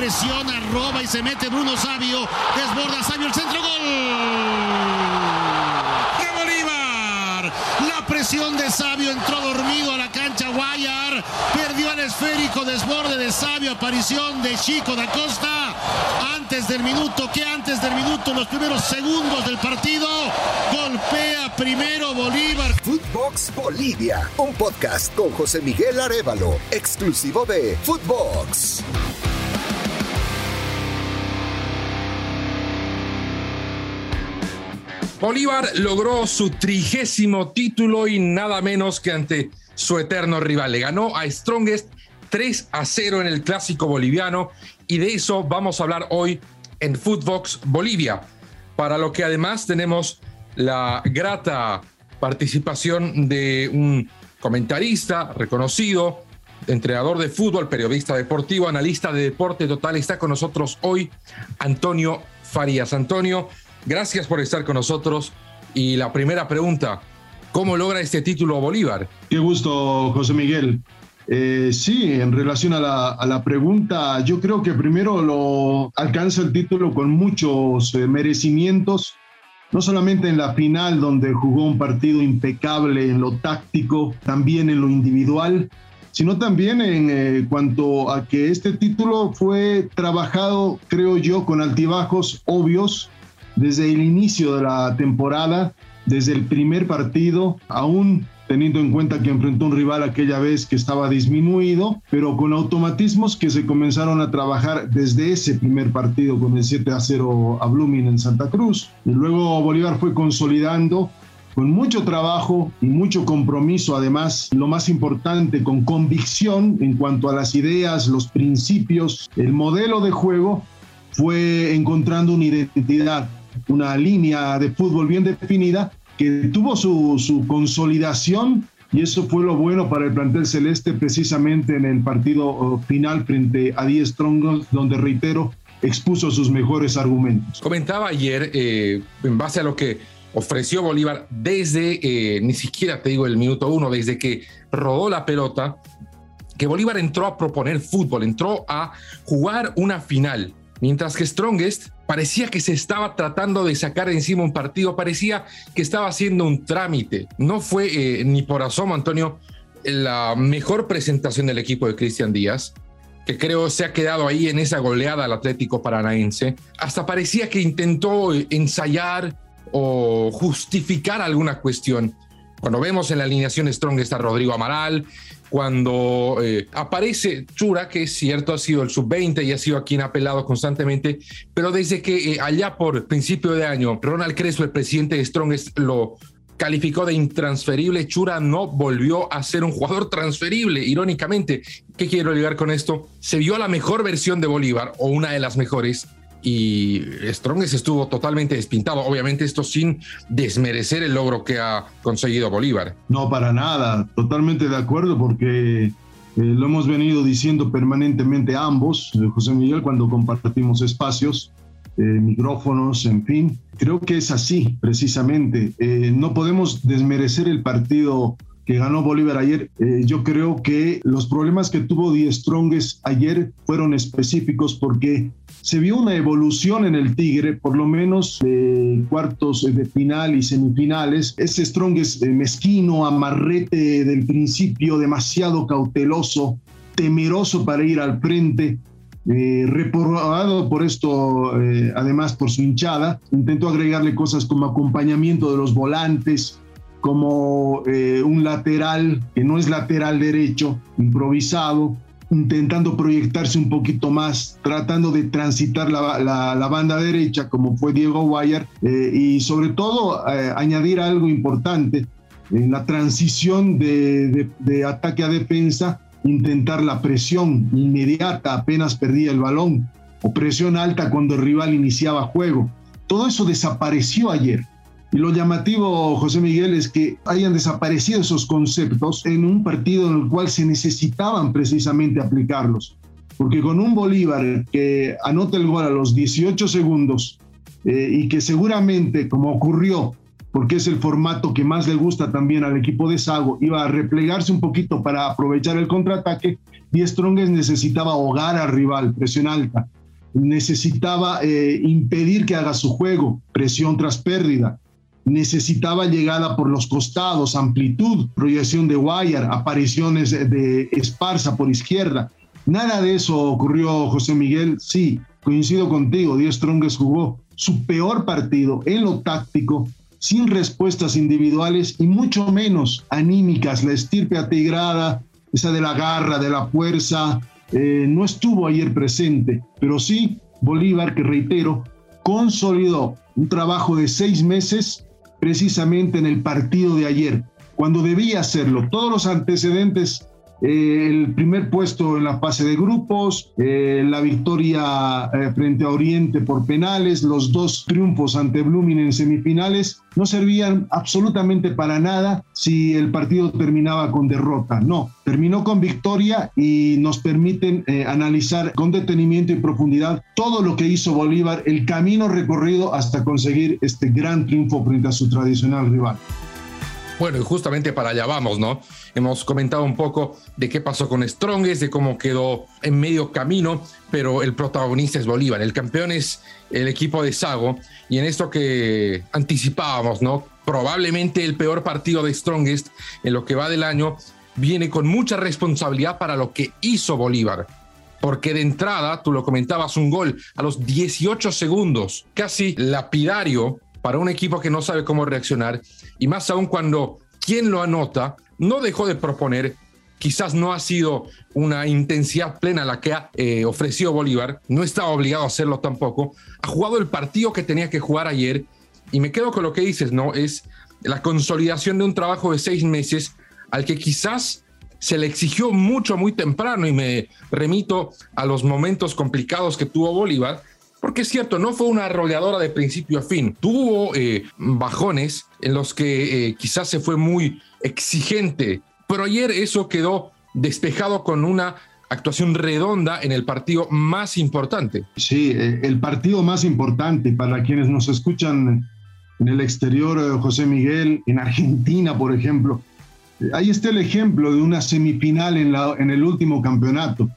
presiona, roba y se mete Bruno Sabio, desborda Sabio el centro, gol. ¡De Bolívar! La presión de Sabio entró dormido a la cancha Guayar, perdió el esférico, desborde de Sabio, aparición de Chico da Costa. Antes del minuto, que antes del minuto, los primeros segundos del partido, golpea primero Bolívar. Footbox Bolivia, un podcast con José Miguel Arevalo, exclusivo de Footbox. Bolívar logró su trigésimo título y nada menos que ante su eterno rival. Le ganó a Strongest 3 a 0 en el clásico boliviano y de eso vamos a hablar hoy en Footbox Bolivia, para lo que además tenemos la grata participación de un comentarista reconocido, entrenador de fútbol, periodista deportivo, analista de deporte total. Está con nosotros hoy Antonio Farías. Antonio, gracias por estar con nosotros. Y la primera pregunta, ¿cómo logra este título Bolívar? Qué gusto, José Miguel. Eh, sí, en relación a la, pregunta, yo creo que primero lo alcanza el título con muchos eh, merecimientos, no solamente en la final donde jugó un partido impecable en lo táctico, también en lo individual, sino también en eh, cuanto a que este título fue trabajado, creo yo, con altibajos obvios desde el inicio de la temporada, desde el primer partido, aún teniendo en cuenta que enfrentó un rival aquella vez que estaba disminuido, pero con automatismos que se comenzaron a trabajar desde ese primer partido con el 7 a 0 a Blooming en Santa Cruz. Y luego Bolívar fue consolidando con mucho trabajo y mucho compromiso, además, lo más importante, con convicción en cuanto a las ideas, los principios, el modelo de juego, fue encontrando una identidad, una línea de fútbol bien definida que tuvo su, su consolidación y eso fue lo bueno para el plantel celeste precisamente en el partido uh, final frente a 10 Strongos, donde reitero, expuso sus mejores argumentos. Comentaba ayer, eh, en base a lo que ofreció Bolívar desde, eh, ni siquiera te digo el minuto uno, desde que rodó la pelota, que Bolívar entró a proponer fútbol, entró a jugar una final, mientras que Strongest parecía que se estaba tratando de sacar encima un partido, parecía que estaba haciendo un trámite. No fue eh, ni por asomo, Antonio, la mejor presentación del equipo de Cristian Díaz, que creo se ha quedado ahí en esa goleada al Atlético Paranaense. Hasta parecía que intentó ensayar o justificar alguna cuestión. Cuando vemos en la alineación Strong está Rodrigo Amaral, cuando eh, aparece Chura, que es cierto, ha sido el sub-20 y ha sido a quien ha apelado constantemente, pero desde que eh, allá por principio de año, Ronald Crespo, el presidente de Strong, lo calificó de intransferible, Chura no volvió a ser un jugador transferible, irónicamente. ¿Qué quiero llegar con esto? Se vio la mejor versión de Bolívar, o una de las mejores, y Strongest estuvo totalmente despintado. Obviamente esto sin desmerecer el logro que ha conseguido Bolívar. No, para nada, totalmente de acuerdo porque eh, lo hemos venido diciendo permanentemente ambos, eh, José Miguel, cuando compartimos espacios, eh, micrófonos, en fin. Creo que es así, precisamente. no podemos desmerecer el partido que ganó Bolívar ayer, eh, yo creo que los problemas que tuvo Die Strongest ayer fueron específicos porque se vio una evolución en el Tigre, por lo menos de cuartos de final y semifinales. Ese Strongest eh, mezquino, amarrete del principio, demasiado cauteloso, temeroso para ir al frente. Eh, reprobado por esto, además por su hinchada, intentó agregarle cosas como acompañamiento de los volantes, como eh, un lateral que no es lateral derecho, improvisado, intentando proyectarse un poquito más, tratando de transitar la, banda derecha, como fue Diego Guayar, eh, y sobre todo eh, añadir algo importante, en la transición de, de ataque a defensa, intentar la presión inmediata apenas perdía el balón, o presión alta cuando el rival iniciaba juego. Todo eso desapareció ayer. Y lo llamativo, José Miguel, es que hayan desaparecido esos conceptos en un partido en el cual se necesitaban precisamente aplicarlos. Porque con un Bolívar que anota el gol a los 18 segundos eh, y que seguramente, como ocurrió, porque es el formato que más le gusta también al equipo de Sago, iba a replegarse un poquito para aprovechar el contraataque y Strongest necesitaba ahogar al rival, presión alta, necesitaba eh, impedir que haga su juego, presión tras pérdida, necesitaba llegada por los costados, amplitud, proyección de wire, apariciones de Esparza por izquierda. Nada de eso ocurrió, José Miguel. Sí, coincido contigo, Díaz Strongest jugó su peor partido en lo táctico, sin respuestas individuales y mucho menos anímicas. La estirpe atigrada, esa de la garra, de la fuerza, eh, no estuvo ayer presente, pero sí Bolívar, que reitero, consolidó un trabajo de seis meses precisamente en el partido de ayer, cuando debía hacerlo. Todos los antecedentes eh, el primer puesto en la fase de grupos, eh, la victoria eh, frente a Oriente por penales, los dos triunfos ante Blooming en semifinales, no servían absolutamente para nada si el partido terminaba con derrota. No, terminó con victoria y nos permiten analizar con detenimiento y profundidad todo lo que hizo Bolívar, el camino recorrido hasta conseguir este gran triunfo frente a su tradicional rival. Bueno, y justamente para allá vamos, ¿no? Hemos comentado un poco de qué pasó con Strongest, de cómo quedó en medio camino, pero el protagonista es Bolívar, el campeón es el equipo de Sago, y en esto que anticipábamos, ¿no? Probablemente el peor partido de Strongest en lo que va del año viene con mucha responsabilidad para lo que hizo Bolívar. Porque de entrada, tú lo comentabas, un gol a los 18 segundos, casi lapidario para un equipo que no sabe cómo reaccionar y más aún cuando quien lo anota no dejó de proponer, quizás no ha sido una intensidad plena la que ha eh, ofrecido Bolívar, no estaba obligado a hacerlo tampoco, ha jugado el partido que tenía que jugar ayer y me quedo con lo que dices, ¿no? Es la consolidación de un trabajo de seis meses al que quizás se le exigió mucho muy temprano y me remito a los momentos complicados que tuvo Bolívar, porque es cierto, no fue una arrolladora de principio a fin. Tuvo eh, bajones en los que eh, quizás se fue muy exigente, pero ayer eso quedó despejado con una actuación redonda en el partido más importante. Sí, eh, el partido más importante para quienes nos escuchan en el exterior, José Miguel, en Argentina, por ejemplo. Ahí está el ejemplo de una semifinal en el último campeonato.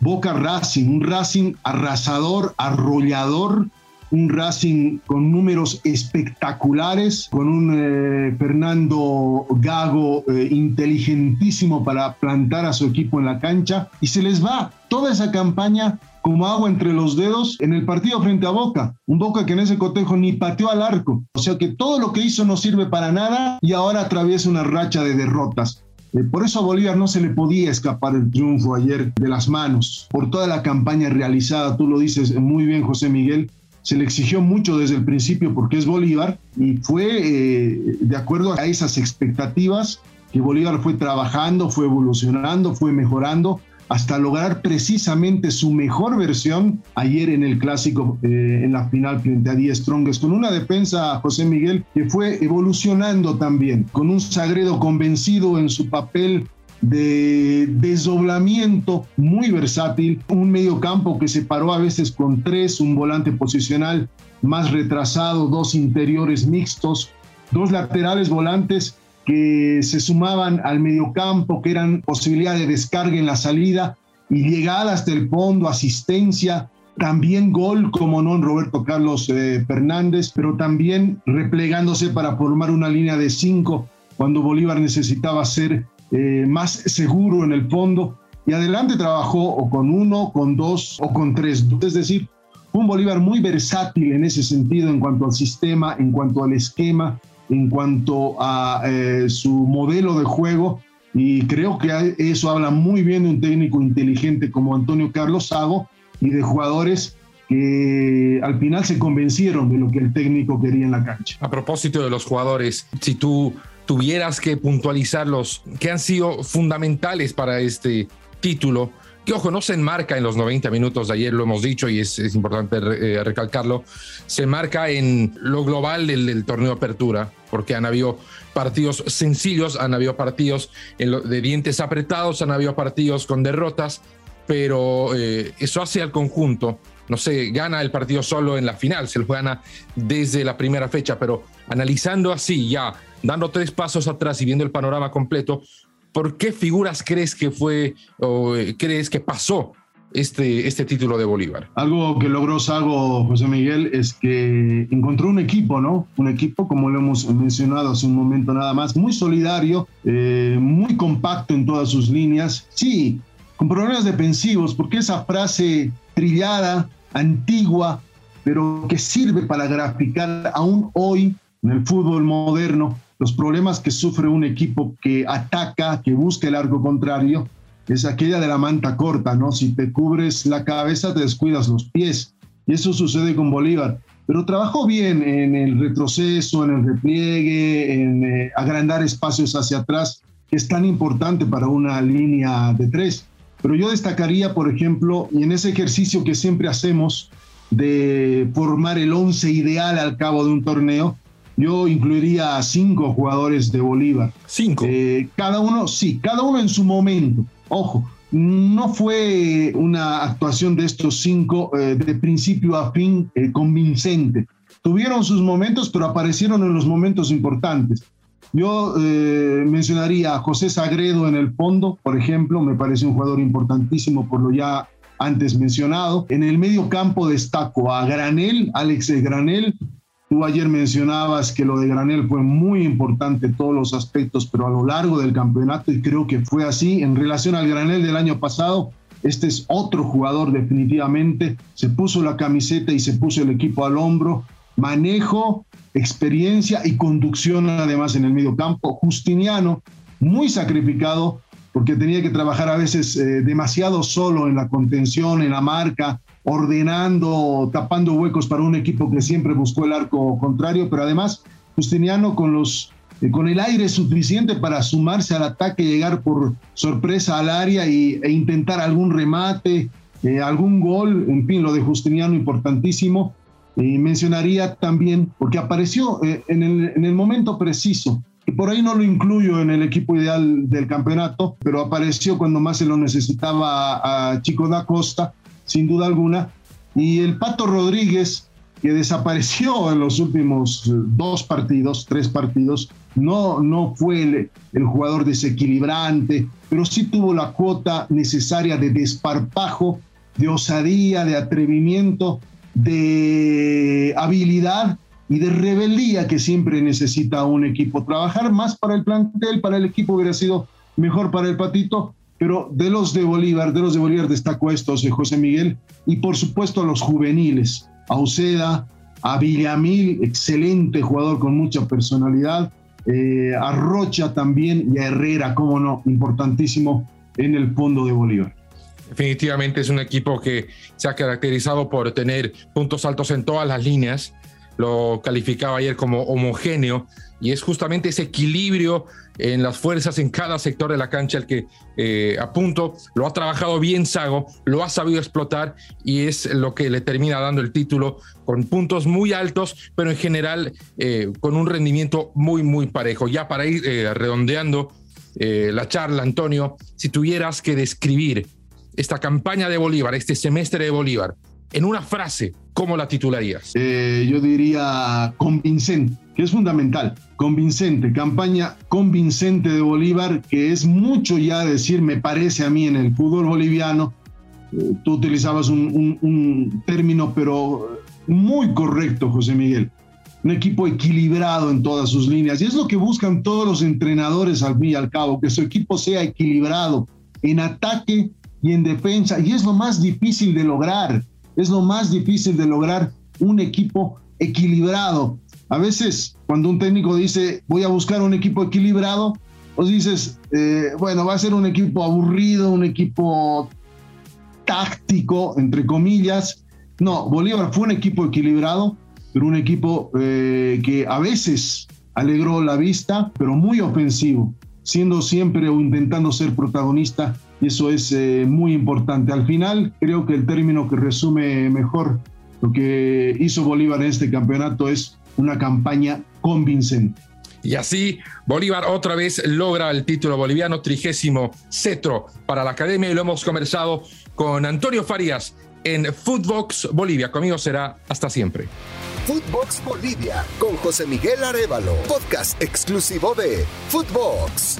Boca Racing, un Racing arrasador, arrollador, un Racing con números espectaculares, con un eh, Fernando Gago eh, inteligentísimo para plantar a su equipo en la cancha y se les va toda esa campaña como agua entre los dedos en el partido frente a Boca. Un Boca que en ese cotejo ni pateó al arco. O sea que todo lo que hizo no sirve para nada y ahora atraviesa una racha de derrotas. Eh, por eso a Bolívar no se le podía escapar el triunfo ayer de las manos, por toda la campaña realizada, tú lo dices muy bien José Miguel, se le exigió mucho desde el principio porque es Bolívar y fue eh, de acuerdo a esas expectativas que Bolívar fue trabajando, fue evolucionando, fue mejorando hasta lograr precisamente su mejor versión ayer en el clásico, eh, en la final frente a Díaz Strongest, con una defensa, José Miguel, que fue evolucionando también, con un Sagredo convencido en su papel de desdoblamiento muy versátil, un medio campo que se paró a veces con tres, un volante posicional más retrasado, dos interiores mixtos, dos laterales volantes que se sumaban al mediocampo, que eran posibilidad de descarga en la salida y llegada hasta el fondo, asistencia, también gol como no Roberto Carlos eh, Fernández, pero también replegándose para formar una línea de cinco cuando Bolívar necesitaba ser eh, más seguro en el fondo. Y adelante trabajó o con uno, con dos o con tres. Es decir, un Bolívar muy versátil en ese sentido en cuanto al sistema, en cuanto al esquema, en cuanto a eh, su modelo de juego y creo que eso habla muy bien de un técnico inteligente como Antonio Carlos Sago y de jugadores que al final se convencieron de lo que el técnico quería en la cancha. A propósito de los jugadores, si tú tuvieras que puntualizar los que han sido fundamentales para este título, que ojo, no se enmarca en los 90 minutos de ayer, lo hemos dicho y es, importante eh, recalcarlo, se enmarca en lo global del, torneo de apertura, porque han habido partidos sencillos, han habido partidos de dientes apretados, han habido partidos con derrotas, pero eh, eso hace al conjunto, no sé, gana el partido solo en la final, se lo gana desde la primera fecha, pero analizando así ya, dando tres pasos atrás y viendo el panorama completo, ¿por qué figuras crees que fue o eh, crees que pasó este, este título de Bolívar? Algo que logró Sago José Miguel es que encontró un equipo, ¿no? Un equipo, como lo hemos mencionado hace un momento nada más, muy solidario, eh, muy compacto en todas sus líneas. Sí, con problemas defensivos, porque esa frase trillada, antigua, pero que sirve para graficar aún hoy en el fútbol moderno los problemas que sufre un equipo que ataca, que busca el arco contrario, es aquella de la manta corta, ¿no? Si te cubres la cabeza, te descuidas los pies. Y eso sucede con Bolívar. Pero trabajó bien en el retroceso, en el repliegue, en eh, agrandar espacios hacia atrás, que es tan importante para una línea de tres. Pero yo destacaría, por ejemplo, y en ese ejercicio que siempre hacemos de formar el once ideal al cabo de un torneo, yo incluiría a cinco jugadores de Bolívar. Cinco. Eh, cada uno, sí, cada uno en su momento. Ojo, no fue una actuación de estos cinco eh, de principio a fin eh, convincente. Tuvieron sus momentos, pero aparecieron en los momentos importantes. Yo mencionaría a José Sagredo en el fondo, por ejemplo, me parece un jugador importantísimo por lo ya antes mencionado. En el medio campo destaco a Granel, Alex Granel, Tú ayer mencionabas que lo de Granel fue muy importante todos los aspectos, pero a lo largo del campeonato, y creo que fue así, en relación al Granel del año pasado, este es otro jugador definitivamente, se puso la camiseta y se puso el equipo al hombro, manejo, experiencia y conducción además en el medio campo. Justiniano, muy sacrificado, porque tenía que trabajar a veces eh, demasiado solo en la contención, en la marca, ordenando, tapando huecos para un equipo que siempre buscó el arco contrario, pero además Justiniano con los eh, con el aire suficiente para sumarse al ataque, llegar por sorpresa al área y, e intentar algún remate, eh, algún gol, en fin, lo de Justiniano importantísimo. Y mencionaría también, porque apareció eh, en, el, en el momento preciso, por ahí no lo incluyo en el equipo ideal del campeonato, pero apareció cuando más se lo necesitaba a Chico da Costa, sin duda alguna. Y el Pato Rodríguez, que desapareció en los últimos eh, dos partidos, tres partidos, no, no fue el, el, jugador desequilibrante, pero sí tuvo la cuota necesaria de desparpajo, de osadía, de atrevimiento, de habilidad y de rebeldía que siempre necesita un equipo. Trabajar más para el plantel, para el equipo hubiera sido mejor para el Patito, pero de los de Bolívar, de los de Bolívar destaco estos, José Miguel, y por supuesto a los juveniles, a Uceda, a Villamil, excelente jugador con mucha personalidad, eh, a Rocha también y a Herrera, como no, importantísimo en el fondo de Bolívar. Definitivamente es un equipo que se ha caracterizado por tener puntos altos en todas las líneas. Lo calificaba ayer como homogéneo y es justamente ese equilibrio en las fuerzas en cada sector de la cancha el que eh, a punto lo ha trabajado bien Sago, lo ha sabido explotar y es lo que le termina dando el título con puntos muy altos, pero en general eh, con un rendimiento muy, muy parejo. Ya para ir eh, redondeando la charla, Antonio, si tuvieras que describir esta campaña de Bolívar, este semestre de Bolívar, en una frase, ¿cómo la titularías? yo diría convincente que es fundamental. Convincente, campaña convincente de Bolívar, que es mucho ya decir, me parece a mí, en el fútbol boliviano. Eh, tú utilizabas un, término, pero muy correcto, José Miguel. Un equipo equilibrado en todas sus líneas. Y es lo que buscan todos los entrenadores al fin y al cabo, que su equipo sea equilibrado en ataque y en defensa. Y es lo más difícil de lograr. Es lo más difícil de lograr un equipo equilibrado. A veces, cuando un técnico dice, voy a buscar un equipo equilibrado, pues dices, eh, bueno, va a ser un equipo aburrido, un equipo táctico, entre comillas. No, Bolívar fue un equipo equilibrado, pero un equipo eh, que a veces alegró la vista, pero muy ofensivo, siendo siempre o intentando ser protagonista, y eso es eh, muy importante. Al final, creo que el término que resume mejor lo que hizo Bolívar en este campeonato es una campaña convincente. Y así Bolívar otra vez logra el título boliviano, trigésimo cetro para la academia y lo hemos conversado con Antonio Farías en Footbox Bolivia. Conmigo será hasta siempre. Footbox Bolivia con José Miguel Arevalo, podcast exclusivo de Footbox.